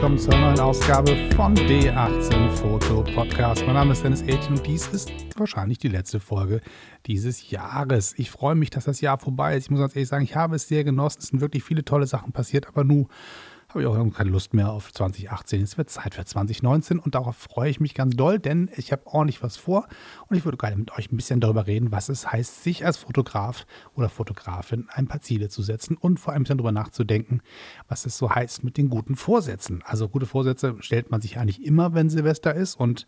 willkommen zur neuen Ausgabe von D18 Foto Podcast. Mein Name ist Dennis Aitken und dies ist wahrscheinlich die letzte Folge dieses Jahres. Ich freue mich, dass das Jahr vorbei ist. Ich muss ganz ehrlich sagen, ich habe es sehr genossen. Es sind wirklich viele tolle Sachen passiert, aber nun habe ich auch keine Lust mehr auf 2018. Es wird Zeit für 2019 und darauf freue ich mich ganz doll, denn ich habe ordentlich was vor und ich würde gerne mit euch ein bisschen darüber reden, was es heißt, sich als Fotograf oder Fotografin ein paar Ziele zu setzen und vor allem darüber nachzudenken, was es so heißt mit den guten Vorsätzen. Also gute Vorsätze stellt man sich eigentlich immer, wenn Silvester ist und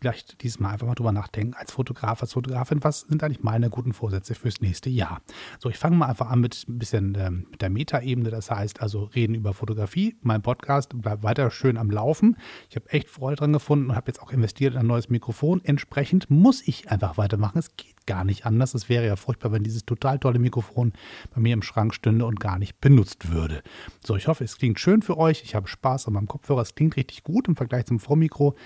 vielleicht diesmal einfach mal drüber nachdenken, als Fotograf, als Fotografin, was sind eigentlich meine guten Vorsätze fürs nächste Jahr? So, ich fange mal einfach an mit ein bisschen ähm, mit der Metaebene, das heißt also reden über Fotografie. Mein Podcast bleibt weiter schön am Laufen. Ich habe echt Freude dran gefunden und habe jetzt auch investiert in ein neues Mikrofon. Entsprechend muss ich einfach weitermachen. Es geht gar nicht anders. Es wäre ja furchtbar, wenn dieses total tolle Mikrofon bei mir im Schrank stünde und gar nicht benutzt würde. So, ich hoffe, es klingt schön für euch. Ich habe Spaß an meinem Kopfhörer. Es klingt richtig gut im Vergleich zum Vormikro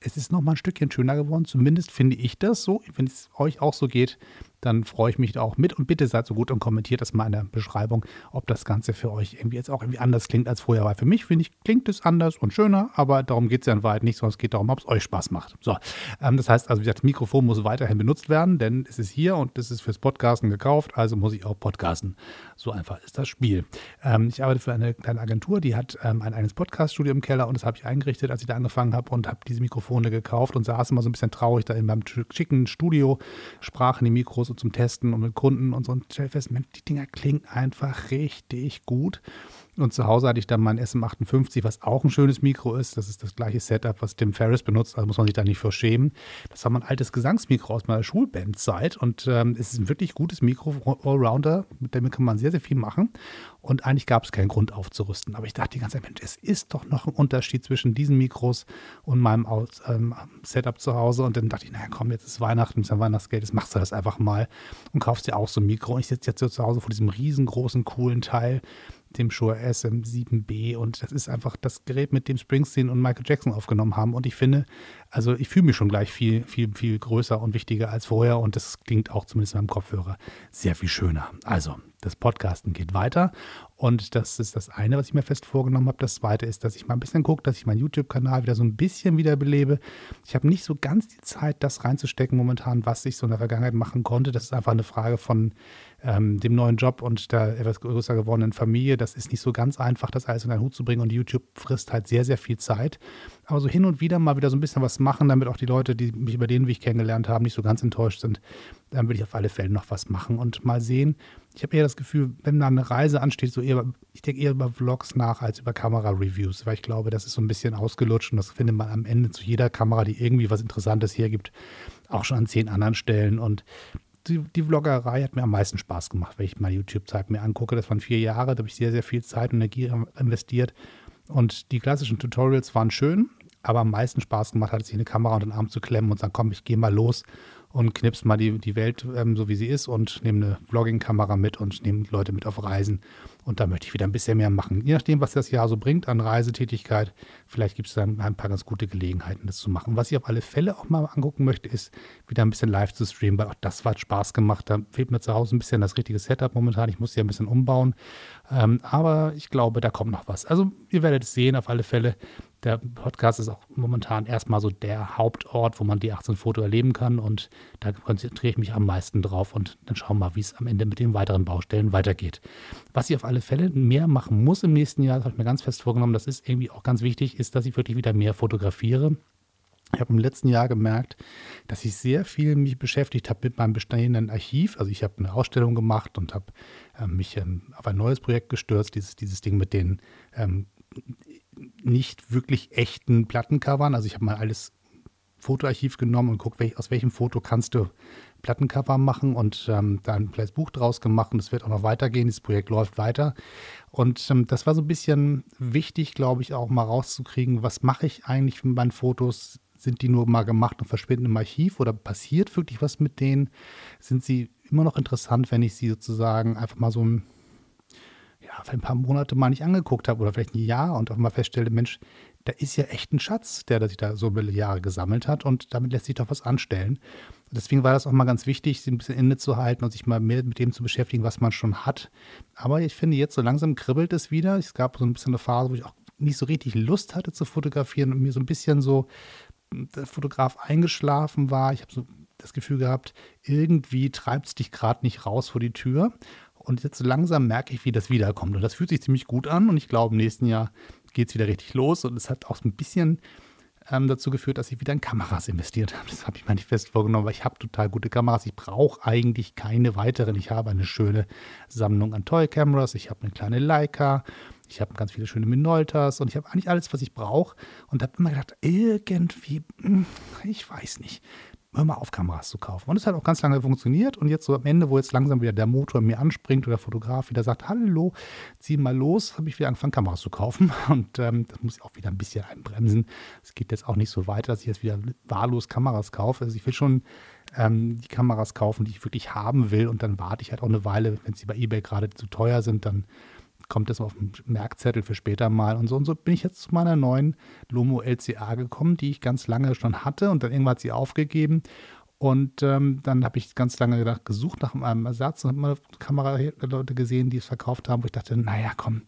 es ist noch mal ein Stückchen schöner geworden. Zumindest finde ich das so. Wenn es euch auch so geht, dann freue ich mich auch mit. Und bitte seid so gut und kommentiert das mal in der Beschreibung, ob das Ganze für euch irgendwie jetzt auch irgendwie anders klingt als vorher. Weil für mich, finde ich, klingt es anders und schöner, aber darum geht es ja in Wahrheit nicht, sondern es geht darum, ob es euch Spaß macht. So, ähm, das heißt also, wie gesagt, das Mikrofon muss weiterhin benutzt werden, denn es ist hier und es ist fürs Podcasten gekauft, also muss ich auch podcasten. So einfach ist das Spiel. Ähm, ich arbeite für eine kleine Agentur, die hat ähm, ein eigenes Podcast-Studio im Keller und das habe ich eingerichtet, als ich da angefangen habe und habe diese Mikrofone gekauft und saß immer so ein bisschen traurig da in meinem schicken Studio, sprach in die Mikros so zum Testen und mit Kunden und so und stell fest, Mensch, die Dinger klingen einfach richtig gut. Und zu Hause hatte ich dann mein SM58, was auch ein schönes Mikro ist. Das ist das gleiche Setup, was Tim Ferriss benutzt. Also muss man sich da nicht für schämen. Das war mein altes Gesangsmikro aus meiner Schulbandzeit. Und ähm, es ist ein wirklich gutes Mikro, Allrounder. Mit dem kann man sehr, sehr viel machen. Und eigentlich gab es keinen Grund aufzurüsten. Aber ich dachte die ganze Zeit, Mensch, es ist doch noch ein Unterschied zwischen diesen Mikros und meinem Aus, ähm, Setup zu Hause. Und dann dachte ich, naja, komm, jetzt ist Weihnachten, ist ja Weihnachtsgeld, jetzt machst du das einfach mal und kaufst dir auch so ein Mikro. Und ich sitze jetzt so zu Hause vor diesem riesengroßen, coolen Teil dem Shure SM7B und das ist einfach das Gerät, mit dem Springsteen und Michael Jackson aufgenommen haben. Und ich finde, also ich fühle mich schon gleich viel, viel, viel größer und wichtiger als vorher. Und das klingt auch zumindest in meinem Kopfhörer sehr viel schöner. Also, das Podcasten geht weiter und das ist das eine, was ich mir fest vorgenommen habe. Das zweite ist, dass ich mal ein bisschen gucke, dass ich meinen YouTube-Kanal wieder so ein bisschen wiederbelebe. Ich habe nicht so ganz die Zeit, das reinzustecken momentan, was ich so in der Vergangenheit machen konnte. Das ist einfach eine Frage von ähm, dem neuen Job und der etwas größer gewordenen Familie. Das ist nicht so ganz einfach, das alles in einen Hut zu bringen und YouTube frisst halt sehr, sehr viel Zeit. Aber so hin und wieder mal wieder so ein bisschen was machen, damit auch die Leute, die mich über den Weg kennengelernt haben, nicht so ganz enttäuscht sind. Dann will ich auf alle Fälle noch was machen und mal sehen. Ich habe eher das Gefühl, wenn da eine Reise ansteht, so eher, ich denke eher über Vlogs nach als über Kamera-Reviews, weil ich glaube, das ist so ein bisschen ausgelutscht und das findet man am Ende zu jeder Kamera, die irgendwie was Interessantes hergibt, auch schon an zehn anderen Stellen. Und die, die Vloggerei hat mir am meisten Spaß gemacht, wenn ich mal YouTube-Zeit mir angucke. Das waren vier Jahre, da habe ich sehr, sehr viel Zeit und Energie investiert. Und die klassischen Tutorials waren schön, aber am meisten Spaß gemacht hat es, sich eine Kamera unter den Arm zu klemmen und sagen, komm, ich gehe mal los und knips mal die, die Welt ähm, so wie sie ist und nehme eine Vlogging-Kamera mit und nehme Leute mit auf Reisen. Und da möchte ich wieder ein bisschen mehr machen. Je nachdem, was das Jahr so bringt an Reisetätigkeit, vielleicht gibt es dann ein paar ganz gute Gelegenheiten, das zu machen. Was ich auf alle Fälle auch mal angucken möchte, ist wieder ein bisschen live zu streamen, weil auch das hat Spaß gemacht. Da fehlt mir zu Hause ein bisschen das richtige Setup momentan. Ich muss ja ein bisschen umbauen. Ähm, aber ich glaube, da kommt noch was. Also ihr werdet es sehen, auf alle Fälle. Der Podcast ist auch momentan erstmal so der Hauptort, wo man die 18 Foto erleben kann und da konzentriere ich mich am meisten drauf und dann schauen wir mal, wie es am Ende mit den weiteren Baustellen weitergeht. Was ich auf alle Fälle mehr machen muss im nächsten Jahr, das habe ich mir ganz fest vorgenommen, das ist irgendwie auch ganz wichtig, ist, dass ich wirklich wieder mehr fotografiere. Ich habe im letzten Jahr gemerkt, dass ich sehr viel mich beschäftigt habe mit meinem bestehenden Archiv. Also ich habe eine Ausstellung gemacht und habe äh, mich ähm, auf ein neues Projekt gestürzt, dieses, dieses Ding mit den ähm, nicht wirklich echten Plattencovern. Also ich habe mal alles Fotoarchiv genommen und guckt, aus welchem Foto kannst du Plattencover machen und ähm, da ein kleines Buch draus gemacht und es wird auch noch weitergehen. Dieses Projekt läuft weiter. Und ähm, das war so ein bisschen wichtig, glaube ich, auch mal rauszukriegen, was mache ich eigentlich mit meinen Fotos? Sind die nur mal gemacht und verschwinden im Archiv oder passiert wirklich was mit denen? Sind sie immer noch interessant, wenn ich sie sozusagen einfach mal so ein ja, für ein paar Monate mal nicht angeguckt habe oder vielleicht ein Jahr und auch mal feststelle, Mensch, da ist ja echt ein Schatz, der sich da so viele Jahre gesammelt hat und damit lässt sich doch was anstellen. Deswegen war das auch mal ganz wichtig, sich ein bisschen innezuhalten und sich mal mehr mit dem zu beschäftigen, was man schon hat. Aber ich finde jetzt so langsam kribbelt es wieder. Es gab so ein bisschen eine Phase, wo ich auch nicht so richtig Lust hatte zu fotografieren und mir so ein bisschen so der Fotograf eingeschlafen war. Ich habe so das Gefühl gehabt, irgendwie treibt es dich gerade nicht raus vor die Tür. Und jetzt langsam merke ich, wie das wiederkommt. Und das fühlt sich ziemlich gut an. Und ich glaube, im nächsten Jahr geht es wieder richtig los. Und es hat auch ein bisschen ähm, dazu geführt, dass ich wieder in Kameras investiert habe. Das habe ich mir nicht fest vorgenommen, weil ich habe total gute Kameras. Ich brauche eigentlich keine weiteren. Ich habe eine schöne Sammlung an Toy Cameras. Ich habe eine kleine Leica. Ich habe ganz viele schöne Minoltas und ich habe eigentlich alles, was ich brauche. Und habe immer gedacht, irgendwie, hm, ich weiß nicht hör mal auf, Kameras zu kaufen. Und es hat auch ganz lange funktioniert. Und jetzt so am Ende, wo jetzt langsam wieder der Motor mir anspringt oder der Fotograf wieder sagt, hallo, zieh mal los, habe ich wieder angefangen, Kameras zu kaufen. Und ähm, das muss ich auch wieder ein bisschen einbremsen. Es geht jetzt auch nicht so weiter, dass ich jetzt wieder wahllos Kameras kaufe. Also ich will schon ähm, die Kameras kaufen, die ich wirklich haben will. Und dann warte ich halt auch eine Weile, wenn sie bei eBay gerade zu teuer sind, dann kommt das auf den Merkzettel für später mal und so. Und so bin ich jetzt zu meiner neuen Lomo LCA gekommen, die ich ganz lange schon hatte und dann irgendwann hat sie aufgegeben. Und ähm, dann habe ich ganz lange gedacht, gesucht nach einem Ersatz und habe mal Kameraleute gesehen, die es verkauft haben, wo ich dachte, naja, komm,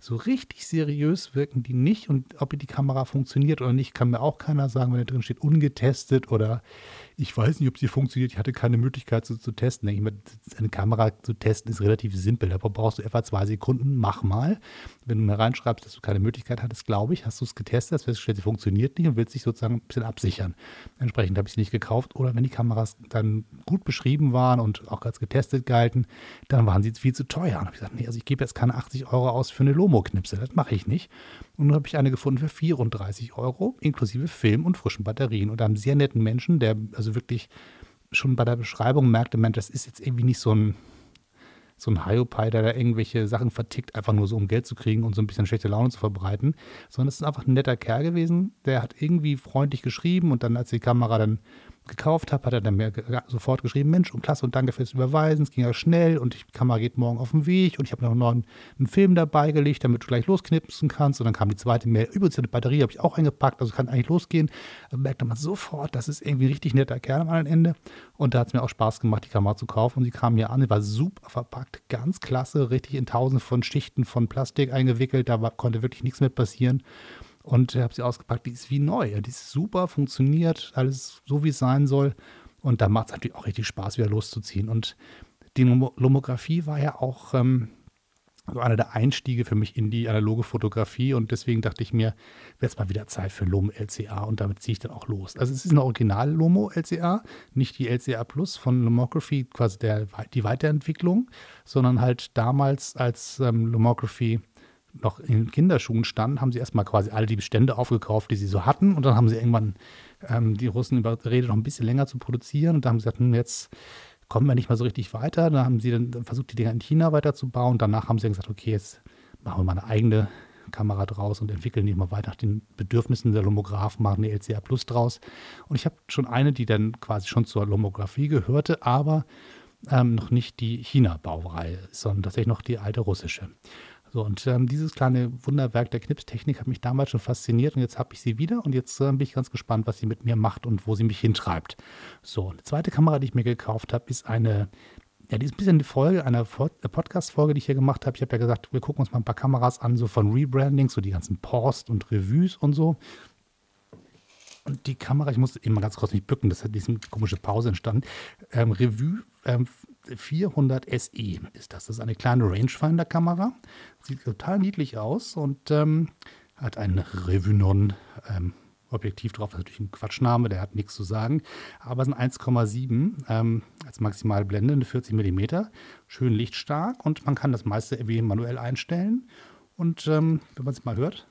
so richtig seriös wirken die nicht. Und ob die Kamera funktioniert oder nicht, kann mir auch keiner sagen, wenn da drin steht, ungetestet oder ich weiß nicht, ob sie funktioniert. Ich hatte keine Möglichkeit so zu testen. Ich meine, eine Kamera zu testen ist relativ simpel. Da brauchst du etwa zwei Sekunden. Mach mal. Wenn du mir reinschreibst, dass du keine Möglichkeit hattest, glaube ich, hast du es getestet, hast festgestellt, sie funktioniert nicht und willst dich sozusagen ein bisschen absichern. Entsprechend habe ich sie nicht gekauft. Oder wenn die Kameras dann gut beschrieben waren und auch als getestet galten, dann waren sie viel zu teuer. Und habe ich gesagt, nee, also ich gebe jetzt keine 80 Euro aus für eine Lomo-Knipse. Das mache ich nicht. Und dann habe ich eine gefunden für 34 Euro, inklusive Film und frischen Batterien. Und einem sehr netten Menschen, der also wirklich schon bei der Beschreibung merkte, Mensch, das ist jetzt irgendwie nicht so ein, so ein Hyopai, der da irgendwelche Sachen vertickt, einfach nur so um Geld zu kriegen und so ein bisschen schlechte Laune zu verbreiten, sondern es ist einfach ein netter Kerl gewesen, der hat irgendwie freundlich geschrieben und dann, als die Kamera dann gekauft habe, hat er dann mir sofort geschrieben, Mensch und klasse und danke fürs Überweisen, es ging ja schnell und die Kamera geht morgen auf den Weg und ich habe noch einen, einen Film dabei gelegt, damit du gleich losknipsen kannst. Und dann kam die zweite Mail, übrigens die Batterie habe ich auch eingepackt, also kann eigentlich losgehen. Da merkte man sofort, das ist irgendwie ein richtig netter Kerl am anderen Ende. Und da hat es mir auch Spaß gemacht, die Kamera zu kaufen. Und sie kam mir an, sie war super verpackt, ganz klasse, richtig in tausend von Schichten von Plastik eingewickelt, da war, konnte wirklich nichts mit passieren und habe sie ausgepackt. Die ist wie neu. Die ist super, funktioniert, alles so, wie es sein soll. Und da macht es natürlich auch richtig Spaß, wieder loszuziehen. Und die Lomographie war ja auch ähm, so einer der Einstiege für mich in die analoge Fotografie. Und deswegen dachte ich mir, wäre es mal wieder Zeit für Lomo LCA. Und damit ziehe ich dann auch los. Also es ist eine Original Lomo LCA, nicht die LCA Plus von Lomography, quasi der, die Weiterentwicklung, sondern halt damals als ähm, Lomography noch in Kinderschuhen standen, haben sie erstmal quasi alle die Bestände aufgekauft, die sie so hatten. Und dann haben sie irgendwann ähm, die Russen überredet, noch ein bisschen länger zu produzieren. Und da haben sie gesagt, hm, jetzt kommen wir nicht mal so richtig weiter. Dann haben sie dann versucht, die Dinger in China weiterzubauen. Danach haben sie dann gesagt, okay, jetzt machen wir mal eine eigene Kamera draus und entwickeln die mal weiter nach den Bedürfnissen der Lomographen, machen eine LCA Plus draus. Und ich habe schon eine, die dann quasi schon zur Lomographie gehörte, aber ähm, noch nicht die China-Baureihe, sondern tatsächlich noch die alte russische. So, und ähm, dieses kleine Wunderwerk der Knipstechnik hat mich damals schon fasziniert und jetzt habe ich sie wieder und jetzt äh, bin ich ganz gespannt, was sie mit mir macht und wo sie mich hintreibt. So, eine zweite Kamera, die ich mir gekauft habe, ist eine, ja, die ist ein bisschen die Folge einer Podcast-Folge, die ich hier gemacht habe. Ich habe ja gesagt, wir gucken uns mal ein paar Kameras an, so von Rebranding, so die ganzen Post und Revues und so. Und die Kamera, ich muss eben ganz kurz nicht bücken, das hat diese komische Pause entstanden. Ähm, Revue ähm, 400 SE ist das. Das ist eine kleine Rangefinder-Kamera. Sieht total niedlich aus und ähm, hat ein Revunon ähm, drauf. Das ist natürlich ein Quatschname, der hat nichts zu sagen. Aber es sind 1,7 ähm, als Maximalblende, eine 40 mm. Schön lichtstark und man kann das meiste irgendwie manuell einstellen. Und ähm, wenn man es mal hört,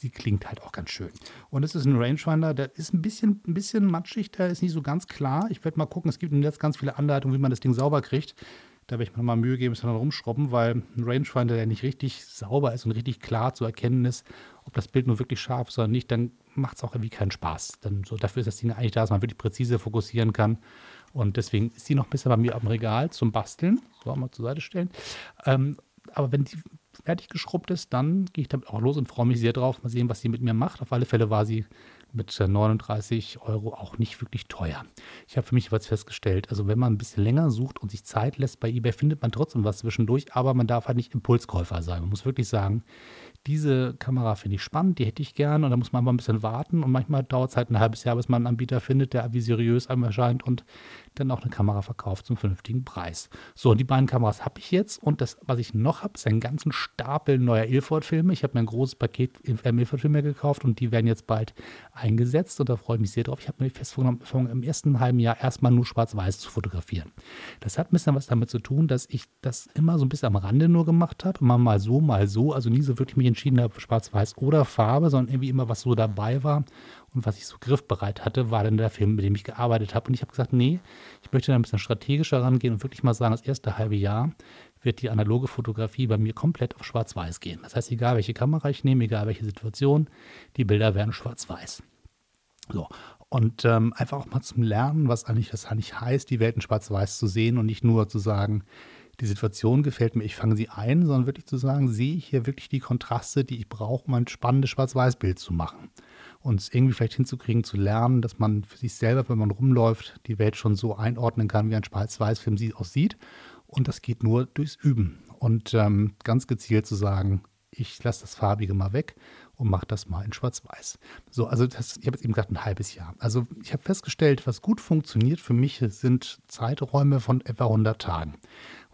sie klingt halt auch ganz schön. Und es ist ein Rangefinder, der ist ein bisschen, ein bisschen matschig, der ist nicht so ganz klar. Ich werde mal gucken, es gibt im Netz ganz viele Anleitungen, wie man das Ding sauber kriegt. Da werde ich mir mal Mühe geben, es dann rumschrubben, weil ein Rangefinder, der nicht richtig sauber ist und richtig klar zu erkennen ist, ob das Bild nur wirklich scharf ist oder nicht, dann macht es auch irgendwie keinen Spaß. Dann so, dafür ist das Ding eigentlich da, dass man wirklich präzise fokussieren kann. Und deswegen ist die noch ein bisschen bei mir dem Regal zum Basteln. So, mal zur Seite stellen. Ähm, aber wenn die fertig geschrubbt ist, dann gehe ich damit auch los und freue mich sehr drauf. Mal sehen, was sie mit mir macht. Auf alle Fälle war sie mit 39 äh, Euro auch nicht wirklich teuer. Ich habe für mich was festgestellt, also wenn man ein bisschen länger sucht und sich Zeit lässt bei eBay, findet man trotzdem was zwischendurch, aber man darf halt nicht Impulskäufer sein. Man muss wirklich sagen, diese Kamera finde ich spannend, die hätte ich gern und da muss man mal ein bisschen warten und manchmal dauert es halt ein halbes Jahr, bis man einen Anbieter findet, der wie seriös einem erscheint und dann auch eine Kamera verkauft zum vernünftigen Preis. So, und die beiden Kameras habe ich jetzt und das, was ich noch habe, ist einen ganzen Stapel neuer Ilford-Filme. Ich habe mir ein großes Paket Ilford-Filme gekauft und die werden jetzt bald eingesetzt und da freue ich mich sehr drauf. Ich habe mir fest vorgenommen, im ersten halben Jahr erstmal nur schwarz-weiß zu fotografieren. Das hat ein bisschen was damit zu tun, dass ich das immer so ein bisschen am Rande nur gemacht habe, immer mal so, mal so, also nie so wirklich mich entschieden habe, schwarz-weiß oder Farbe, sondern irgendwie immer was so dabei war und was ich so griffbereit hatte, war dann der Film, mit dem ich gearbeitet habe. Und ich habe gesagt, nee, ich möchte da ein bisschen strategischer rangehen und wirklich mal sagen, das erste halbe Jahr wird die analoge Fotografie bei mir komplett auf Schwarz-Weiß gehen. Das heißt, egal welche Kamera ich nehme, egal welche Situation, die Bilder werden schwarz-weiß. So. Und ähm, einfach auch mal zum Lernen, was eigentlich das eigentlich heißt, die Welt in Schwarz-Weiß zu sehen und nicht nur zu sagen, die Situation gefällt mir, ich fange sie ein, sondern wirklich zu sagen, sehe ich hier wirklich die Kontraste, die ich brauche, um ein spannendes Schwarz-Weiß-Bild zu machen. Und es irgendwie vielleicht hinzukriegen, zu lernen, dass man für sich selber, wenn man rumläuft, die Welt schon so einordnen kann, wie ein Schwarz-Weiß-Film sie aussieht. Und das geht nur durchs Üben. Und ähm, ganz gezielt zu sagen, ich lasse das Farbige mal weg und mache das mal in Schwarz-Weiß. So, also das, ich habe jetzt eben gesagt, ein halbes Jahr. Also ich habe festgestellt, was gut funktioniert für mich sind Zeiträume von etwa 100 Tagen.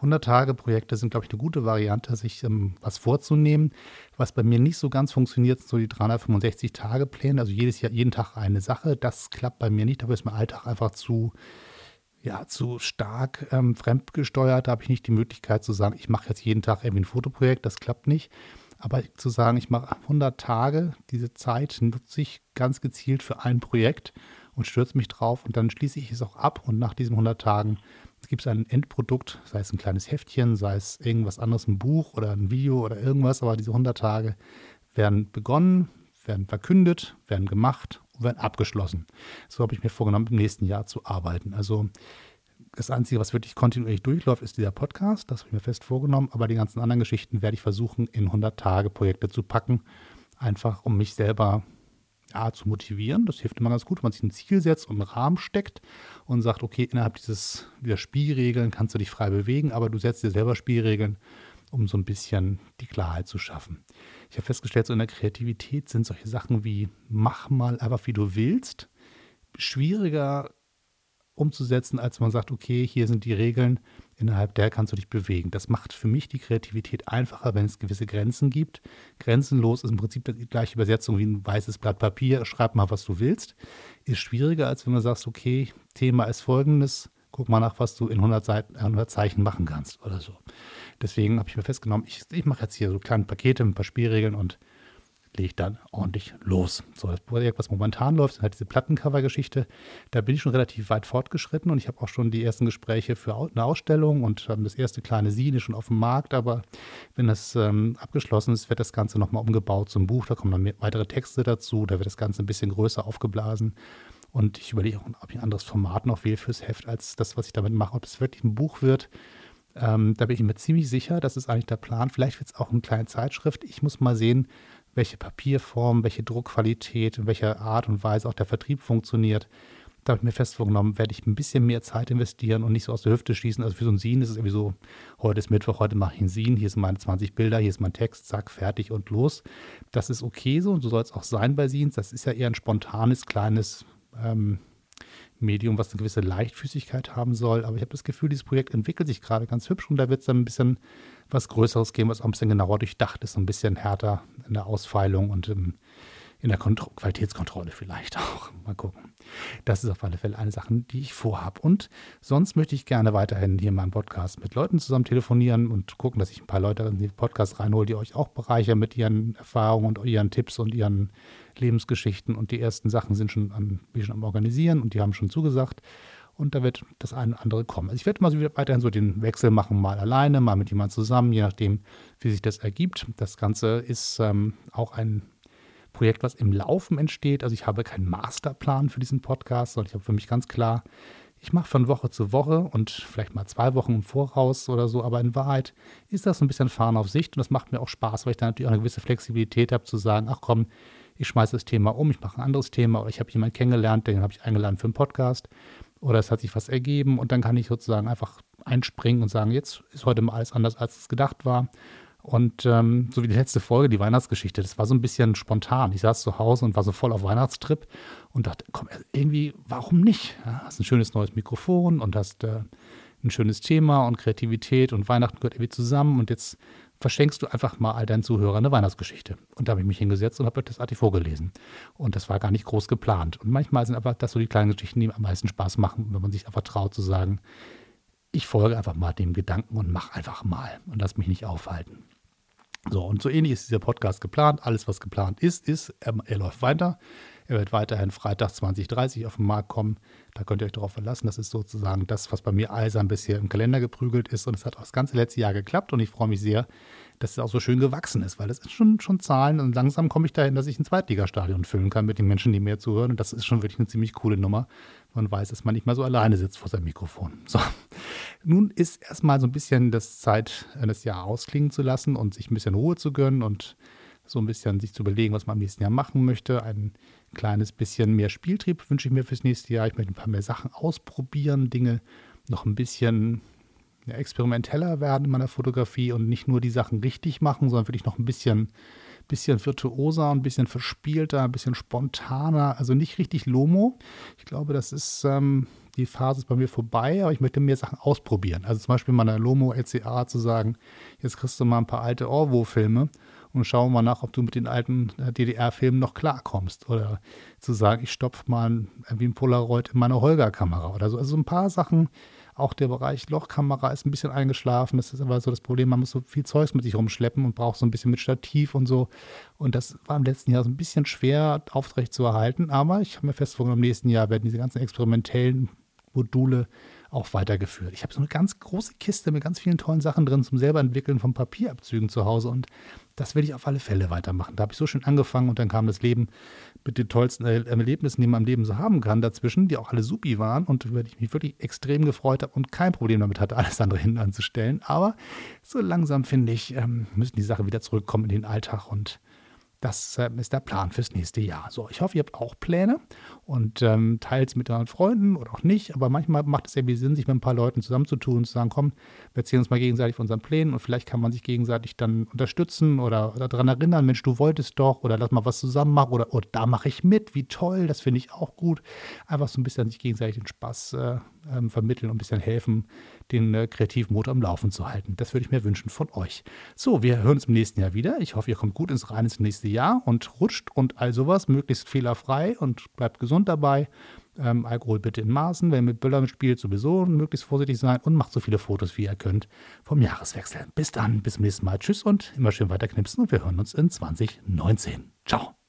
100-Tage-Projekte sind, glaube ich, eine gute Variante, sich ähm, was vorzunehmen. Was bei mir nicht so ganz funktioniert, sind so die 365-Tage-Pläne, also jedes Jahr, jeden Tag eine Sache. Das klappt bei mir nicht. Dafür ist mein Alltag einfach zu, ja, zu stark ähm, fremdgesteuert. Da habe ich nicht die Möglichkeit zu sagen, ich mache jetzt jeden Tag irgendwie ein Fotoprojekt. Das klappt nicht. Aber zu sagen, ich mache 100 Tage, diese Zeit nutze ich ganz gezielt für ein Projekt und stürze mich drauf und dann schließe ich es auch ab und nach diesen 100 Tagen gibt es ein Endprodukt, sei es ein kleines Heftchen, sei es irgendwas anderes, ein Buch oder ein Video oder irgendwas, aber diese 100 Tage werden begonnen, werden verkündet, werden gemacht und werden abgeschlossen. So habe ich mir vorgenommen, im nächsten Jahr zu arbeiten. Also das Einzige, was wirklich kontinuierlich durchläuft, ist dieser Podcast. Das habe ich mir fest vorgenommen. Aber die ganzen anderen Geschichten werde ich versuchen, in 100 Tage Projekte zu packen. Einfach, um mich selber ja, zu motivieren. Das hilft immer ganz gut, wenn man sich ein Ziel setzt und einen Rahmen steckt und sagt, okay, innerhalb dieses, dieser Spielregeln kannst du dich frei bewegen, aber du setzt dir selber Spielregeln, um so ein bisschen die Klarheit zu schaffen. Ich habe festgestellt, so in der Kreativität sind solche Sachen wie mach mal einfach wie du willst schwieriger umzusetzen, als man sagt, okay, hier sind die Regeln, innerhalb der kannst du dich bewegen. Das macht für mich die Kreativität einfacher, wenn es gewisse Grenzen gibt. Grenzenlos ist im Prinzip die gleiche Übersetzung wie ein weißes Blatt Papier, schreib mal, was du willst. Ist schwieriger, als wenn man sagt, okay, Thema ist folgendes, guck mal nach, was du in 100, Seiten, 100 Zeichen machen kannst oder so. Deswegen habe ich mir festgenommen, ich, ich mache jetzt hier so kleine Pakete mit ein paar Spielregeln und lege ich dann ordentlich los. So, das Projekt, was momentan läuft, ist halt diese Plattencover-Geschichte. Da bin ich schon relativ weit fortgeschritten und ich habe auch schon die ersten Gespräche für eine Ausstellung und das erste kleine Sine schon auf dem Markt. Aber wenn das ähm, abgeschlossen ist, wird das Ganze nochmal umgebaut zum Buch. Da kommen dann weitere Texte dazu. Da wird das Ganze ein bisschen größer aufgeblasen. Und ich überlege auch, ob ich ein anderes Format noch wähle fürs Heft, als das, was ich damit mache. Ob es wirklich ein Buch wird, ähm, da bin ich mir ziemlich sicher. Das ist eigentlich der Plan. Vielleicht wird es auch eine kleine Zeitschrift. Ich muss mal sehen, welche Papierform, welche Druckqualität, in welcher Art und Weise auch der Vertrieb funktioniert. Da habe ich mir fest vorgenommen, werde ich ein bisschen mehr Zeit investieren und nicht so aus der Hüfte schießen. Also für so ein Scene ist es irgendwie so, heute ist Mittwoch, heute mache ich ein Scene, hier sind meine 20 Bilder, hier ist mein Text, zack, fertig und los. Das ist okay so und so soll es auch sein bei Scenes. Das ist ja eher ein spontanes, kleines ähm, Medium, was eine gewisse Leichtfüßigkeit haben soll. Aber ich habe das Gefühl, dieses Projekt entwickelt sich gerade ganz hübsch und da wird es dann ein bisschen was Größeres geben, was auch ein bisschen genauer durchdacht ist, ein bisschen härter in der Ausfeilung und im, in der Kontro Qualitätskontrolle vielleicht auch. Mal gucken. Das ist auf alle Fälle eine Sache, die ich vorhabe. Und sonst möchte ich gerne weiterhin hier in meinem Podcast mit Leuten zusammen telefonieren und gucken, dass ich ein paar Leute in den Podcast reinhole, die euch auch bereichern mit ihren Erfahrungen und ihren Tipps und ihren Lebensgeschichten. Und die ersten Sachen sind schon am, schon am Organisieren und die haben schon zugesagt und da wird das eine oder andere kommen. Also ich werde mal so weiterhin so den Wechsel machen, mal alleine, mal mit jemand zusammen, je nachdem, wie sich das ergibt. Das Ganze ist ähm, auch ein Projekt, was im Laufen entsteht. Also ich habe keinen Masterplan für diesen Podcast, sondern ich habe für mich ganz klar, ich mache von Woche zu Woche und vielleicht mal zwei Wochen im Voraus oder so, aber in Wahrheit ist das so ein bisschen Fahren auf Sicht und das macht mir auch Spaß, weil ich da natürlich auch eine gewisse Flexibilität habe zu sagen, ach komm, ich schmeiße das Thema um, ich mache ein anderes Thema oder ich habe jemanden kennengelernt, den habe ich eingeladen für einen Podcast oder es hat sich was ergeben und dann kann ich sozusagen einfach einspringen und sagen, jetzt ist heute mal alles anders, als es gedacht war. Und ähm, so wie die letzte Folge, die Weihnachtsgeschichte, das war so ein bisschen spontan. Ich saß zu Hause und war so voll auf Weihnachtstrip und dachte, komm, irgendwie, warum nicht? Ja, hast ein schönes neues Mikrofon und hast äh, ein schönes Thema und Kreativität und Weihnachten gehört irgendwie zusammen und jetzt verschenkst du einfach mal all deinen Zuhörern eine Weihnachtsgeschichte. Und da habe ich mich hingesetzt und habe das Artig vorgelesen. Und das war gar nicht groß geplant. Und manchmal sind einfach das so die kleinen Geschichten, die am meisten Spaß machen, wenn man sich einfach traut zu sagen, ich folge einfach mal dem Gedanken und mache einfach mal und lass mich nicht aufhalten. So, und so ähnlich ist dieser Podcast geplant. Alles, was geplant ist, ist, er, er läuft weiter. Er wird weiterhin Freitag 2030 auf den Markt kommen. Da könnt ihr euch darauf verlassen. Das ist sozusagen das, was bei mir eisern bisher im Kalender geprügelt ist. Und es hat auch das ganze letzte Jahr geklappt. Und ich freue mich sehr, dass es auch so schön gewachsen ist, weil das ist schon, schon Zahlen. Und langsam komme ich dahin, dass ich ein Zweitligastadion füllen kann mit den Menschen, die mir zuhören. Und das ist schon wirklich eine ziemlich coole Nummer. Man weiß, dass man nicht mal so alleine sitzt vor seinem Mikrofon. So. Nun ist erstmal so ein bisschen das Zeit, das Jahr ausklingen zu lassen und sich ein bisschen Ruhe zu gönnen und so ein bisschen sich zu überlegen, was man am nächsten Jahr machen möchte. Ein kleines bisschen mehr Spieltrieb wünsche ich mir fürs nächste Jahr. Ich möchte ein paar mehr Sachen ausprobieren, Dinge noch ein bisschen ja, experimenteller werden in meiner Fotografie und nicht nur die Sachen richtig machen, sondern wirklich noch ein bisschen, bisschen virtuoser, ein bisschen verspielter, ein bisschen spontaner. Also nicht richtig Lomo. Ich glaube, das ist. Ähm, die Phase ist bei mir vorbei, aber ich möchte mehr Sachen ausprobieren. Also zum Beispiel meiner Lomo LCA zu sagen, jetzt kriegst du mal ein paar alte Orwo-Filme und schau mal nach, ob du mit den alten äh, DDR-Filmen noch klarkommst. Oder zu sagen, ich stopfe mal wie ein Polaroid in meine Holger-Kamera oder so. Also ein paar Sachen. Auch der Bereich Lochkamera ist ein bisschen eingeschlafen. Das ist aber so das Problem, man muss so viel Zeugs mit sich rumschleppen und braucht so ein bisschen mit Stativ und so. Und das war im letzten Jahr so ein bisschen schwer aufrecht zu erhalten. Aber ich habe mir fest vorgenommen, im nächsten Jahr werden diese ganzen experimentellen Module auch weitergeführt. Ich habe so eine ganz große Kiste mit ganz vielen tollen Sachen drin zum selber entwickeln von Papierabzügen zu Hause und das werde ich auf alle Fälle weitermachen. Da habe ich so schön angefangen und dann kam das Leben mit den tollsten Erlebnissen, die man im Leben so haben kann, dazwischen, die auch alle supi waren und über die ich mich wirklich extrem gefreut habe und kein Problem damit hatte, alles andere hinten anzustellen. Aber so langsam, finde ich, ähm, müssen die Sachen wieder zurückkommen in den Alltag und das äh, ist der Plan fürs nächste Jahr. So, ich hoffe, ihr habt auch Pläne und ähm, teilt es mit euren Freunden oder auch nicht. Aber manchmal macht es irgendwie Sinn, sich mit ein paar Leuten zusammenzutun und zu sagen, komm, wir erzählen uns mal gegenseitig von unseren Plänen und vielleicht kann man sich gegenseitig dann unterstützen oder, oder daran erinnern, Mensch, du wolltest doch oder lass mal was zusammen machen oder oh, da mache ich mit, wie toll, das finde ich auch gut. Einfach so ein bisschen sich gegenseitig den Spaß äh, äh, vermitteln und ein bisschen helfen, den äh, Kreativmotor am Laufen zu halten. Das würde ich mir wünschen von euch. So, wir hören uns im nächsten Jahr wieder. Ich hoffe, ihr kommt gut ins Rein ins nächste Jahr und rutscht und all sowas, möglichst fehlerfrei und bleibt gesund dabei. Ähm, Alkohol bitte in Maßen. Wenn ihr mit Böllern spielt, sowieso möglichst vorsichtig sein und macht so viele Fotos, wie ihr könnt vom Jahreswechsel. Bis dann, bis zum nächsten Mal. Tschüss und immer schön weiter knipsen und wir hören uns in 2019. Ciao.